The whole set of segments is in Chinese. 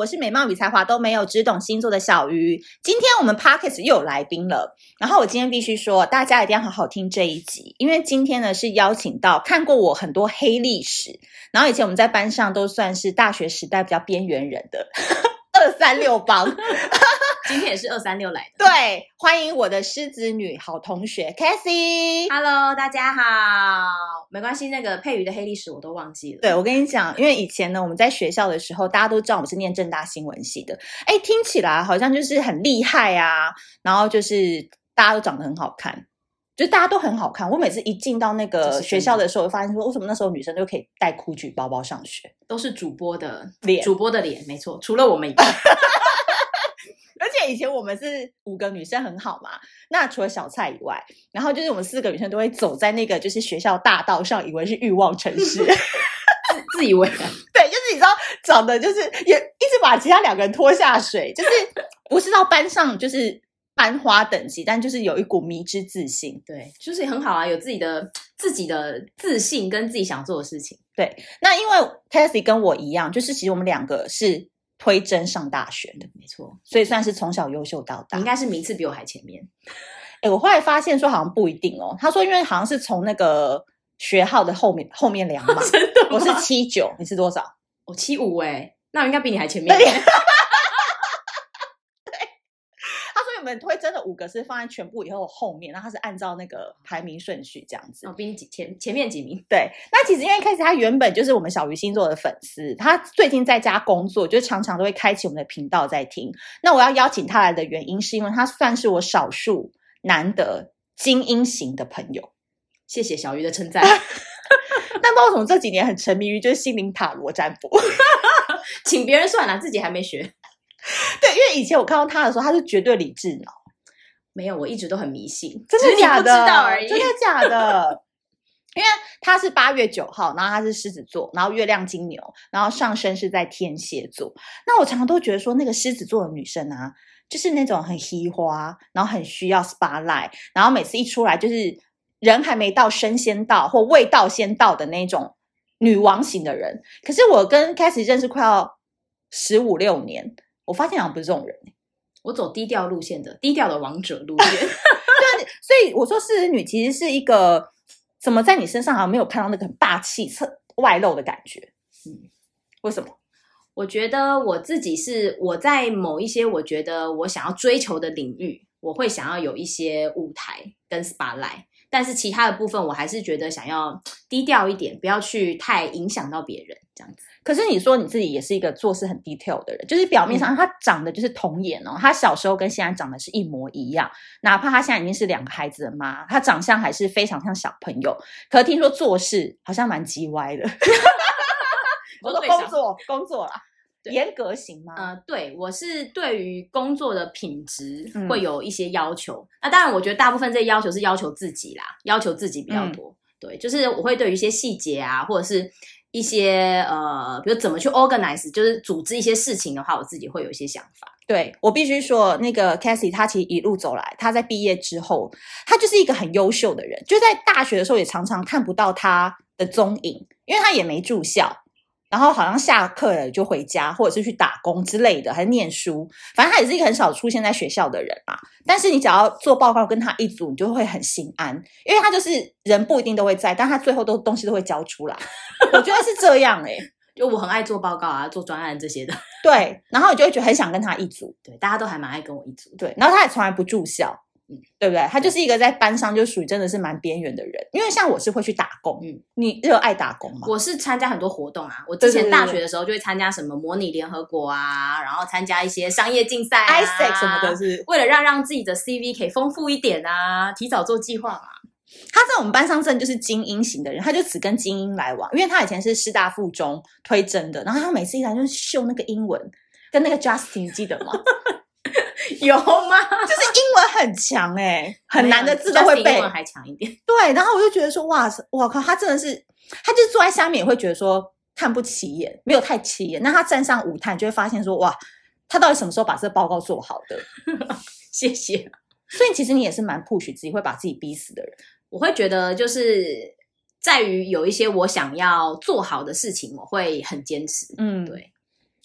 我是美貌与才华都没有，只懂星座的小鱼。今天我们 Podcast 又有来宾了，然后我今天必须说，大家一定要好好听这一集，因为今天呢是邀请到看过我很多黑历史，然后以前我们在班上都算是大学时代比较边缘人的二三六帮。今天也是二三六来的，对，欢迎我的狮子女好同学 Cassie。Hello，大家好，没关系，那个佩瑜的黑历史我都忘记了。对，我跟你讲，因为以前呢，我们在学校的时候，大家都知道我们是念正大新闻系的，哎，听起来好像就是很厉害啊，然后就是大家都长得很好看，就大家都很好看。我每次一进到那个学校的时候，就发现说，为什么那时候女生都可以带 GUCCI 包包上学，都是主播的脸，主播的脸，没错，除了我们以外。而且以前我们是五个女生很好嘛，那除了小蔡以外，然后就是我们四个女生都会走在那个就是学校大道上，以为是欲望城市，自自以为 对，就是你知道长得就是也一直把其他两个人拖下水，就是不是到班上就是班花等级，但就是有一股迷之自信，对，就是很好啊，有自己的自己的自信跟自己想做的事情。对，那因为 Cassie 跟我一样，就是其实我们两个是。推甄上大学的，没错，所以算是从小优秀到大。你应该是名次比我还前面。哎，我后来发现说好像不一定哦。他说因为好像是从那个学号的后面后面量嘛。真的？我是七九，你是多少？我七五哎，那我应该比你还前面。我们推真的五个是放在全部以后后面，然后他是按照那个排名顺序这样子。哦，比你几前前面几名。对，那其实因为一开始他原本就是我们小鱼星座的粉丝，他最近在家工作，就常常都会开启我们的频道在听。那我要邀请他来的原因，是因为他算是我少数难得精英型的朋友。谢谢小鱼的称赞。但包总这几年很沉迷于就是心灵塔罗占卜，请别人算了，自己还没学。对，因为以前我看到他的时候，他是绝对理智脑。没有，我一直都很迷信，真的假的？知道而已。真的假的？因为他是八月九号，然后他是狮子座，然后月亮金牛，然后上升是在天蝎座。那我常常都觉得说，那个狮子座的女生啊，就是那种很稀花，然后很需要 spotlight，然后每次一出来就是人还没到，身先到，或味道先到的那种女王型的人。可是我跟 Cassie 认识快要十五六年。我发现好像不是这种人，我走低调路线的，低调的王者路线。对，所以我说狮子女其实是一个怎么在你身上好像没有看到那个很霸气、侧外露的感觉。嗯，为什么？我觉得我自己是我在某一些我觉得我想要追求的领域，我会想要有一些舞台跟 spotlight，但是其他的部分我还是觉得想要低调一点，不要去太影响到别人这样子。可是你说你自己也是一个做事很 detail 的人，就是表面上他长得就是童颜哦，他小时候跟现在长得是一模一样，哪怕他现在已经是两个孩子的妈，他长相还是非常像小朋友。可是听说做事好像蛮叽歪的。我说工作工作啦，严格型吗？呃，对，我是对于工作的品质会有一些要求。嗯、那当然，我觉得大部分这些要求是要求自己啦，要求自己比较多。嗯、对，就是我会对于一些细节啊，或者是。一些呃，比如怎么去 organize，就是组织一些事情的话，我自己会有一些想法。对，我必须说，那个 Cassie 她其实一路走来，他在毕业之后，他就是一个很优秀的人。就在大学的时候，也常常看不到他的踪影，因为他也没住校。然后好像下课了就回家，或者是去打工之类的，还是念书。反正他也是一个很少出现在学校的人嘛。但是你只要做报告跟他一组，你就会很心安，因为他就是人不一定都会在，但他最后都东西都会交出来。我觉得是这样诶、欸、就我很爱做报告啊，做专案这些的。对，然后你就会觉得很想跟他一组。对，大家都还蛮爱跟我一组。对，然后他也从来不住校。对不对？他就是一个在班上就属于真的是蛮边缘的人，因为像我是会去打工。嗯，你热爱打工吗？我是参加很多活动啊。我之前大学的时候就会参加什么模拟联合国啊，然后参加一些商业竞赛啊，ISEC 什么的，是为了让让自己的 CV 可以丰富一点啊，提早做计划嘛。他在我们班上真的就是精英型的人，他就只跟精英来往，因为他以前是师大附中推甄的，然后他每次一来就秀那个英文，跟那个 Justin 你记得吗？有吗？就是英文很强哎、欸，很难的字都会背，英文还强一点。对，然后我就觉得说，哇，我靠，他真的是，他就是坐在下面也会觉得说看不起眼，没有太起眼。那他站上舞台，就会发现说，哇，他到底什么时候把这个报告做好的？谢谢。所以其实你也是蛮 push 自己，会把自己逼死的人。我会觉得就是在于有一些我想要做好的事情，我会很坚持。嗯，对。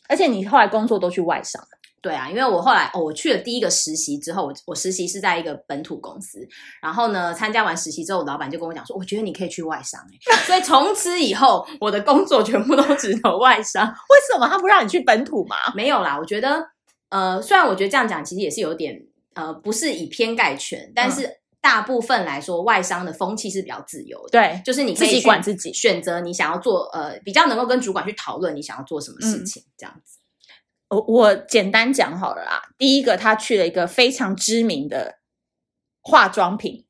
而且你后来工作都去外商。对啊，因为我后来哦，我去了第一个实习之后，我我实习是在一个本土公司，然后呢，参加完实习之后，老板就跟我讲说，我觉得你可以去外商哎，所以从此以后，我的工作全部都只投外商。为什么他不让你去本土嘛？没有啦，我觉得呃，虽然我觉得这样讲其实也是有点呃，不是以偏概全，但是大部分来说，外商的风气是比较自由的，对，就是你可以自己管自己，选择你想要做呃，比较能够跟主管去讨论你想要做什么事情，嗯、这样子。我我简单讲好了啦。第一个，他去了一个非常知名的化妆品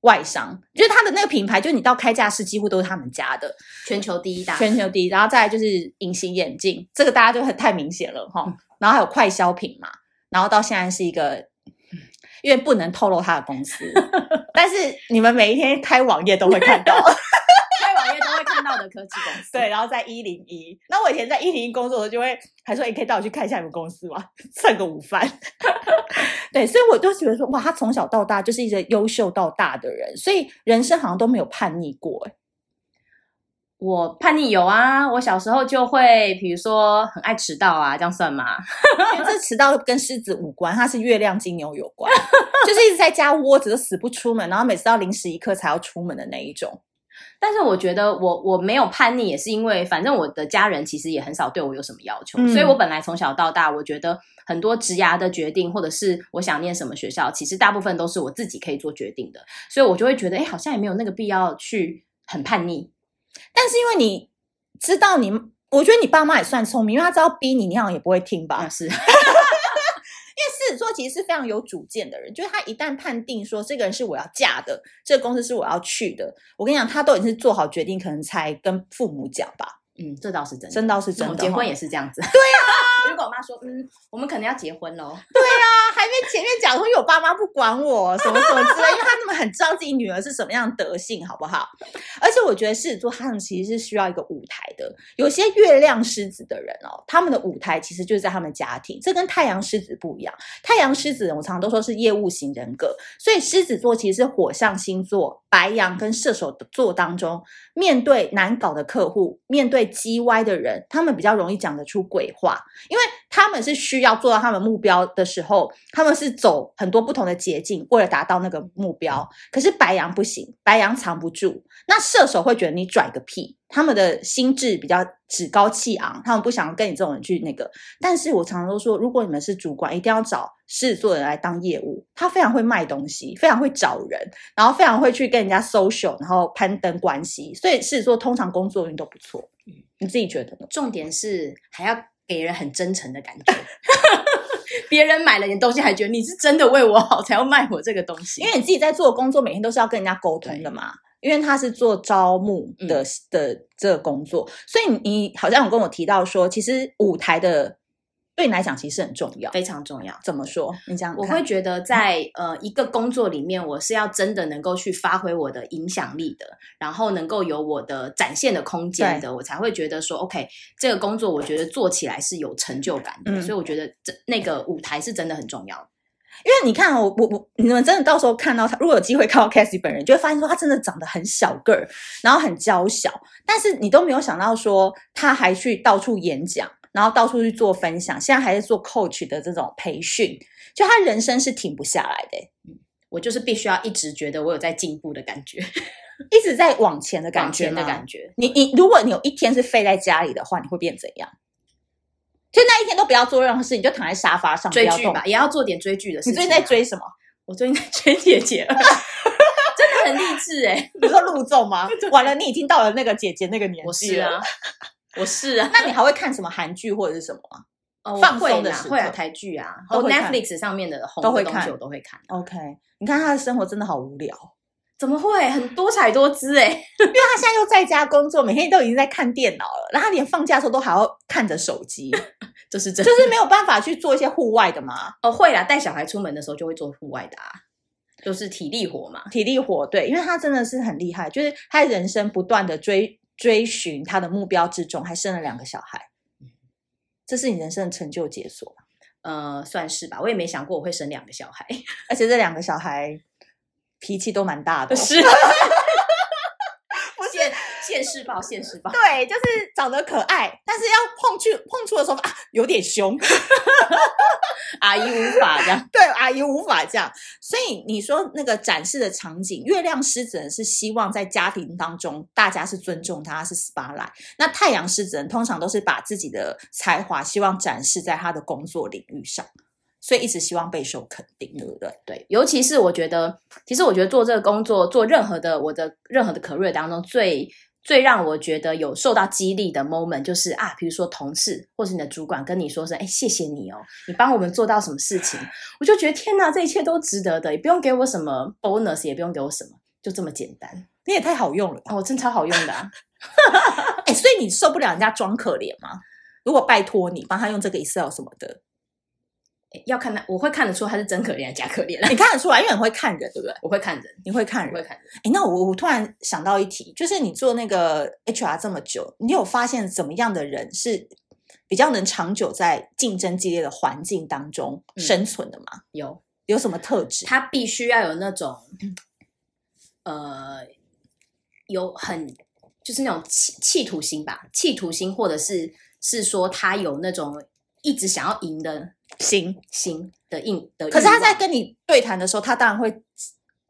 外商，就是他的那个品牌，就是你到开架式几乎都是他们家的，全球第一大，全球第一。然后再来就是隐形眼镜，这个大家就很太明显了哈。然后还有快消品嘛，然后到现在是一个，因为不能透露他的公司，但是你们每一天开网页都会看到。到的科技公司对，然后在一零一。那我以前在一零一工作的时候，就会还说：“你可以带我去看一下你们公司吗？蹭个午饭。”对，所以我就觉得说，哇，他从小到大就是一个优秀到大的人，所以人生好像都没有叛逆过。我叛逆有啊，我小时候就会，比如说很爱迟到啊，这样算吗？因为这迟到跟狮子无关，它是月亮金牛有关，就是一直在家窝着都死不出门，然后每次到临时一刻才要出门的那一种。但是我觉得我我没有叛逆，也是因为反正我的家人其实也很少对我有什么要求，嗯、所以我本来从小到大，我觉得很多职涯的决定，或者是我想念什么学校，其实大部分都是我自己可以做决定的，所以我就会觉得，哎，好像也没有那个必要去很叛逆。但是因为你知道你，我觉得你爸妈也算聪明，因为他知道逼你，你好像也不会听吧？是。狮子座其实是非常有主见的人，就是他一旦判定说这个人是我要嫁的，这个公司是我要去的，我跟你讲，他都已经是做好决定，可能才跟父母讲吧。嗯，这倒是真的，真倒是真的。结婚也是这样子。对啊。我妈说，嗯，我们可能要结婚喽。对啊，还没前面讲说，因为我爸妈不管我什么什么之类，因为他们很知道自己女儿是什么样的德性，好不好？而且我觉得狮子座他们其实是需要一个舞台的。有些月亮狮子的人哦，他们的舞台其实就是在他们家庭，这跟太阳狮子不一样。太阳狮子我常常都说是业务型人格，所以狮子座其实是火象星座，白羊跟射手座当中，面对难搞的客户，面对叽歪的人，他们比较容易讲得出鬼话。因为他们是需要做到他们目标的时候，他们是走很多不同的捷径，为了达到那个目标。可是白羊不行，白羊藏不住。那射手会觉得你拽个屁，他们的心智比较趾高气昂，他们不想跟你这种人去那个。但是我常常都说，如果你们是主管，一定要找狮子座的人来当业务，他非常会卖东西，非常会找人，然后非常会去跟人家 social，然后攀登关系。所以狮子座通常工作运都不错。嗯，你自己觉得呢？重点是还要。给人很真诚的感觉，别人买了你东西还觉得你是真的为我好才要卖我这个东西，因为你自己在做工作，每天都是要跟人家沟通的嘛。因为他是做招募的的这个工作，所以你好像有跟我提到说，其实舞台的。对你来讲，其实很重要，非常重要。怎么说？你这样，我会觉得在呃一个工作里面，我是要真的能够去发挥我的影响力的，然后能够有我的展现的空间的，我才会觉得说，OK，这个工作我觉得做起来是有成就感的。嗯、所以我觉得这那个舞台是真的很重要。因为你看，我我我，你们真的到时候看到他，如果有机会看到 Cassie 本人，就会发现说他真的长得很小个儿，然后很娇小，但是你都没有想到说他还去到处演讲。然后到处去做分享，现在还是做 coach 的这种培训，就他人生是停不下来的。嗯，我就是必须要一直觉得我有在进步的感觉，一直在往前的感觉，往前的感觉。你你，如果你有一天是废在家里的话，你会变怎样？就那一天都不要做任何事，你就躺在沙发上追剧吧，也要做点追剧的事情。你最近在追什么？我最近在追姐姐，真的很励志哎！你说陆综吗？完了，你已经到了那个姐姐那个年纪了。我是啊，那你还会看什么韩剧或者是什么吗？哦，放松的会啊，台剧啊，或 Netflix 上面的红的东西我都会看。OK，你看他的生活真的好无聊，怎么会？很多彩多姿哎，因为他现在又在家工作，每天都已经在看电脑了，然后他连放假的时候都还要看着手机，这是真，就是没有办法去做一些户外的嘛。哦，会啦，带小孩出门的时候就会做户外的啊，就是体力活嘛，体力活。对，因为他真的是很厉害，就是他人生不断的追。追寻他的目标之中，还生了两个小孩，这是你人生的成就解锁？呃，算是吧。我也没想过我会生两个小孩，而且这两个小孩脾气都蛮大的。是，现世报，现世报。对，就是长得可爱，但是要碰去碰触的时候啊，有点凶。阿姨无法这样，对，阿姨无法这样。所以你说那个展示的场景，月亮狮子人是希望在家庭当中大家是尊重他，是 spotlight。那太阳狮子人通常都是把自己的才华希望展示在他的工作领域上，所以一直希望备受肯定，对不对？对，尤其是我觉得，其实我觉得做这个工作，做任何的我的任何的 career 当中最。最让我觉得有受到激励的 moment 就是啊，比如说同事或是你的主管跟你说声，哎，谢谢你哦，你帮我们做到什么事情，我就觉得天哪，这一切都值得的，也不用给我什么 bonus，也不用给我什么，就这么简单。你也太好用了哦，真超好用的啊！哎，所以你受不了人家装可怜吗？如果拜托你帮他用这个 Excel 什么的。要看他，我会看得出他是真可怜还是假可怜。你看得出来，因为你会看人，对不对？我会看人，你会看人，会看人。哎，那我我突然想到一题，就是你做那个 HR 这么久，你有发现怎么样的人是比较能长久在竞争激烈的环境当中生存的吗？嗯、有，有什么特质？他必须要有那种，呃，有很就是那种企企图心吧，企图心，或者是是说他有那种一直想要赢的。心心的硬的，可是他在跟你对谈的时候，他当然会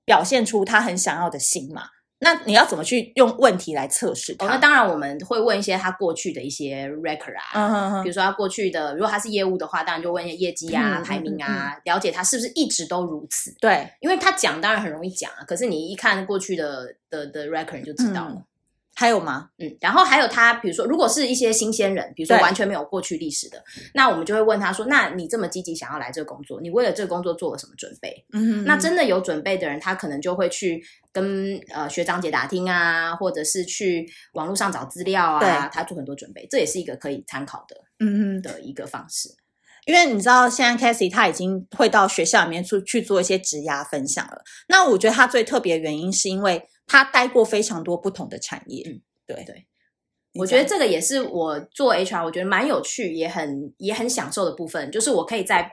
表现出他很想要的心嘛。那你要怎么去用问题来测试他？哦，那当然我们会问一些他过去的一些 record 啊，嗯、哼哼比如说他过去的，如果他是业务的话，当然就问一些业绩啊、嗯、排名啊，了解他是不是一直都如此。对，因为他讲当然很容易讲啊，可是你一看过去的的的 record 你就知道了。嗯还有吗？嗯，然后还有他，比如说，如果是一些新鲜人，比如说完全没有过去历史的，那我们就会问他说：“那你这么积极想要来这个工作，你为了这个工作做了什么准备？”嗯哼，那真的有准备的人，他可能就会去跟呃学长姐打听啊，或者是去网络上找资料啊，他做很多准备，这也是一个可以参考的，嗯哼的一个方式。因为你知道，现在 Cassie 他已经会到学校里面去去做一些职涯分享了。那我觉得他最特别的原因是因为。他待过非常多不同的产业，嗯，对对，我觉得这个也是我做 HR，我觉得蛮有趣，也很也很享受的部分，就是我可以在。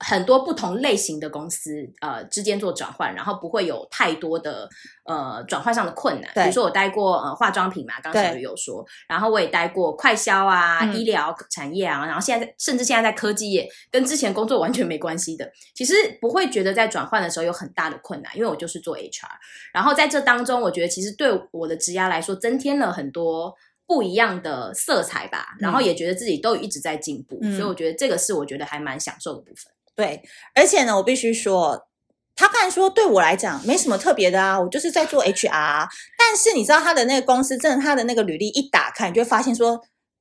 很多不同类型的公司，呃，之间做转换，然后不会有太多的呃转换上的困难。对比如说我待过呃化妆品嘛，刚才有说，然后我也待过快销啊、嗯、医疗产业啊，然后现在甚至现在在科技业，跟之前工作完全没关系的，其实不会觉得在转换的时候有很大的困难，因为我就是做 HR。然后在这当中，我觉得其实对我的职涯来说，增添了很多不一样的色彩吧。然后也觉得自己都一直在进步，嗯、所以我觉得这个是我觉得还蛮享受的部分。对，而且呢，我必须说，他看说对我来讲没什么特别的啊，我就是在做 HR。但是你知道他的那个公司，真的他的那个履历一打开，你就会发现说，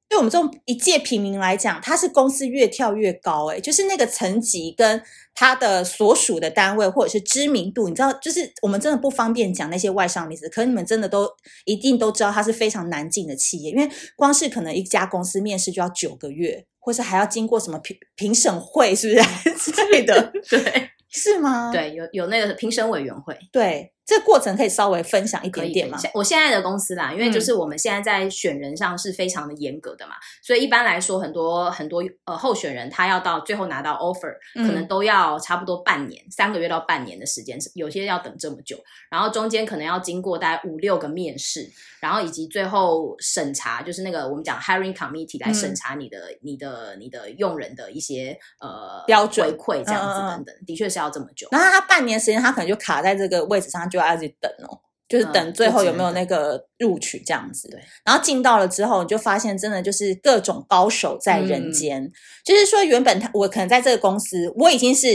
对我们这种一介平民来讲，他是公司越跳越高，诶，就是那个层级跟他的所属的单位或者是知名度，你知道，就是我们真的不方便讲那些外商名字，可是你们真的都一定都知道，他是非常难进的企业，因为光是可能一家公司面试就要九个月。或是还要经过什么评评审会，是不是 之类的？对，是吗？对，有有那个评审委员会。对。这个过程可以稍微分享一点点吗？我现在的公司啦，因为就是我们现在在选人上是非常的严格的嘛，嗯、所以一般来说，很多很多呃候选人他要到最后拿到 offer，、嗯、可能都要差不多半年，三个月到半年的时间，有些要等这么久，然后中间可能要经过大概五六个面试，然后以及最后审查，就是那个我们讲 hiring committee 来审查你的、嗯、你的你的用人的一些呃标准回馈这样子等等，的确是要这么久。然后他半年时间，他可能就卡在这个位置上就。就要一直等哦，就是等最后有没有那个录取这样子。对、嗯，然后进到了之后，你就发现真的就是各种高手在人间。嗯、就是说，原本他我可能在这个公司，我已经是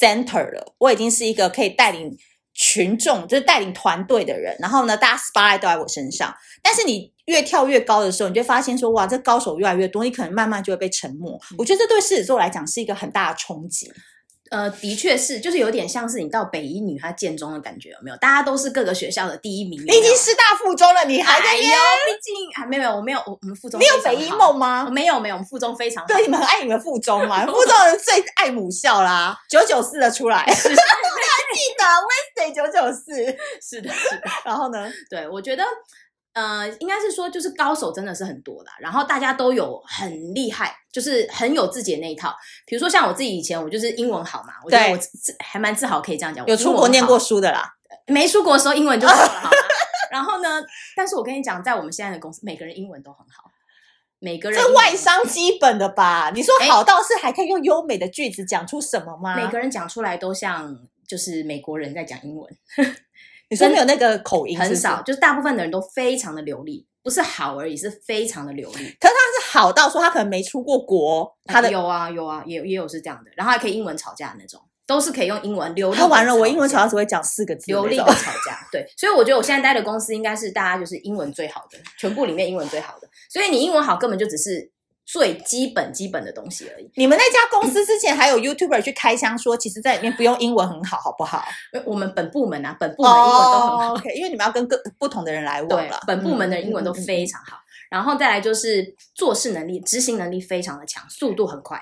center 了，我已经是一个可以带领群众，就是带领团队的人。然后呢，大家 spotlight 都在我身上。但是你越跳越高的时候，你就发现说，哇，这高手越来越多，你可能慢慢就会被沉默。嗯、我觉得这对狮子座来讲是一个很大的冲击。呃，的确是，就是有点像是你到北一女她建中的感觉，有没有？大家都是各个学校的第一名。你已经师大附中了，你还在？哎呦，毕竟还没有，我没有，我们附中。你有北一梦吗？我没有，没有，我们附中非常好。对，你们很爱你们附中嘛？附中人最爱母校啦，九九四的出来。是，我还记得 Wednesday 九九四。是的，是的。然后呢？对，我觉得。呃，应该是说，就是高手真的是很多啦，然后大家都有很厉害，就是很有自己的那一套。比如说像我自己以前，我就是英文好嘛，我觉得我还蛮自豪可以这样讲。有出国念过书的啦，没出国的时候英文就好了，好吗？然后呢，但是我跟你讲，在我们现在的公司，每个人英文都很好，每个人这外商基本的吧？你说好到是还可以用优美的句子讲出什么吗？每个人讲出来都像就是美国人在讲英文。你说没有那个口音是是？很少，就是大部分的人都非常的流利，不是好而已，是非常的流利。可是他是好到说他可能没出过国，他的有啊有啊，也也有是这样的，然后还可以英文吵架的那种。都是可以用英文流利。他完了，我英文吵架只会讲四个字。流利的吵架，对，所以我觉得我现在待的公司应该是大家就是英文最好的，全部里面英文最好的。所以你英文好根本就只是最基本基本的东西而已。你们那家公司之前还有 YouTuber 去开箱说，其实在里面不用英文很好，好不好？我们本部门啊，本部门英文都很好。Oh, OK，因为你们要跟各不同的人来往了。本部门的英文都非常好，嗯、然后再来就是做事能力、执行能力非常的强，速度很快。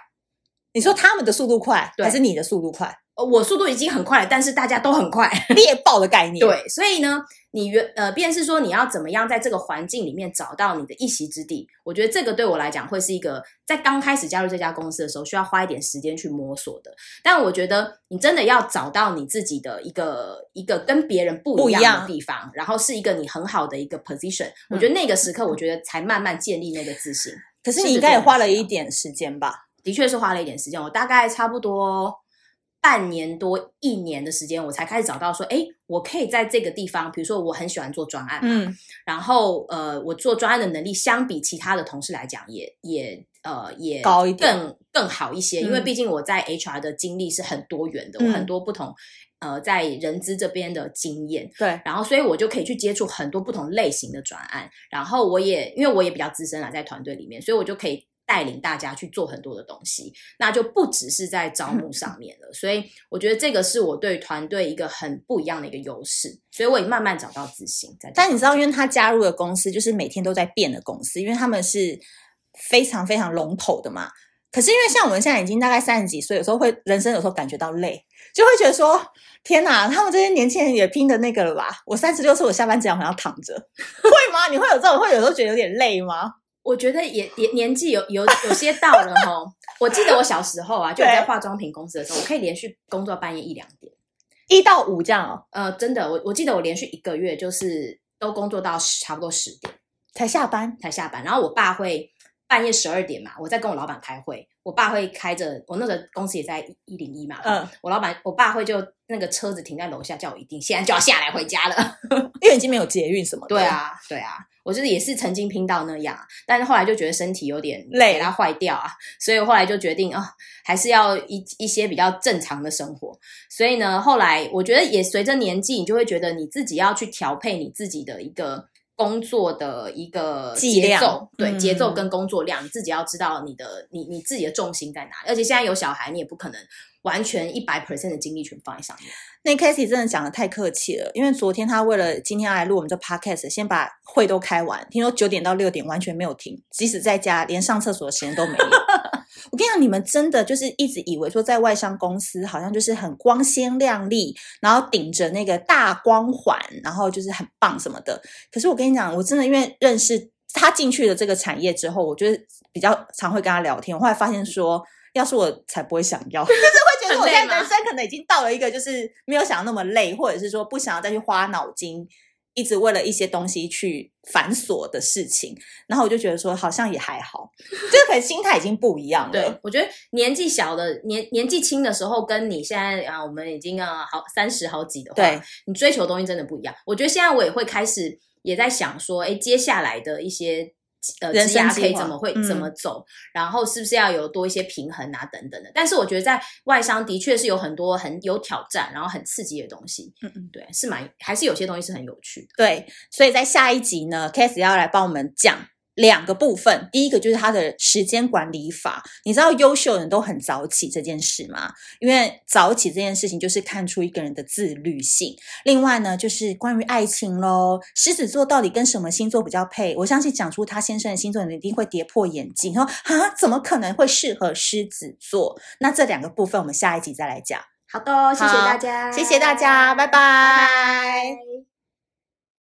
你说他们的速度快，还是你的速度快？我速度已经很快了，但是大家都很快，猎豹的概念。对，所以呢，你原呃，便是说你要怎么样在这个环境里面找到你的一席之地？我觉得这个对我来讲会是一个在刚开始加入这家公司的时候需要花一点时间去摸索的。但我觉得你真的要找到你自己的一个一个跟别人不一样的地方，然后是一个你很好的一个 position。我觉得那个时刻，我觉得才慢慢建立那个自信。可是你应该也花了一点时间吧？的确是花了一点时间，我大概差不多。半年多一年的时间，我才开始找到说，哎，我可以在这个地方，比如说我很喜欢做专案，嗯，然后呃，我做专案的能力相比其他的同事来讲也，也也呃也高一点，更更好一些，因为毕竟我在 HR 的经历是很多元的，嗯、我很多不同呃在人资这边的经验，对，然后所以我就可以去接触很多不同类型的专案，然后我也因为我也比较资深了，在团队里面，所以我就可以。带领大家去做很多的东西，那就不只是在招募上面了。所以我觉得这个是我对团队一个很不一样的一个优势。所以我也慢慢找到自信。在但你知道，因为他加入的公司就是每天都在变的公司，因为他们是非常非常龙头的嘛。可是因为像我们现在已经大概三十几岁，有时候会人生有时候感觉到累，就会觉得说：天哪，他们这些年轻人也拼的那个了吧？我三十六岁，我下班这样好像躺着，会吗？你会有这种会有时候觉得有点累吗？我觉得也也年纪有有有些到了哈，我记得我小时候啊，就我在化妆品公司的时候，我可以连续工作半夜一两点，一到五这样哦。呃，真的，我我记得我连续一个月就是都工作到差不多十点才下班，才下班。然后我爸会半夜十二点嘛，我在跟我老板开会，我爸会开着我那个公司也在一零一嘛，嗯，我老板我爸会就那个车子停在楼下，叫我一定现在就要下来回家了，因为已经没有捷运什么的。对啊，对啊。我就是也是曾经拼到那样，但是后来就觉得身体有点累，给它坏掉啊，所以后来就决定啊，还是要一一些比较正常的生活。所以呢，后来我觉得也随着年纪，你就会觉得你自己要去调配你自己的一个工作的一个节奏，对，嗯、节奏跟工作量，你自己要知道你的你你自己的重心在哪里。而且现在有小孩，你也不可能完全一百 percent 的精力全放在上面。那 Casey 真的讲的太客气了，因为昨天他为了今天要来录我们这 podcast，先把会都开完。听说九点到六点完全没有停，即使在家连上厕所的时间都没有。我跟你讲，你们真的就是一直以为说在外商公司好像就是很光鲜亮丽，然后顶着那个大光环，然后就是很棒什么的。可是我跟你讲，我真的因为认识他进去了这个产业之后，我觉得比较常会跟他聊天。我后来发现说，要是我才不会想要，就是会觉得我现在人生可能已经到了一个就是没有想要那么累，或者是说不想要再去花脑筋，一直为了一些东西去繁琐的事情。然后我就觉得说，好像也还好，就是可能心态已经不一样了。对，我觉得年纪小的年年纪轻的时候，跟你现在啊，我们已经啊好三十好几的话，对，你追求的东西真的不一样。我觉得现在我也会开始也在想说，哎，接下来的一些。呃，职涯可以怎么会怎么走？嗯、然后是不是要有多一些平衡啊，等等的。但是我觉得在外商的确是有很多很有挑战，然后很刺激的东西。嗯嗯，对，是蛮还是有些东西是很有趣的。对，所以在下一集呢，Casey 要来帮我们讲。两个部分，第一个就是他的时间管理法。你知道优秀人都很早起这件事吗？因为早起这件事情就是看出一个人的自律性。另外呢，就是关于爱情喽，狮子座到底跟什么星座比较配？我相信讲出他先生的星座，你一定会跌破眼镜，说啊，怎么可能会适合狮子座？那这两个部分，我们下一集再来讲。好的，谢谢大家，谢谢大家，拜拜。拜拜。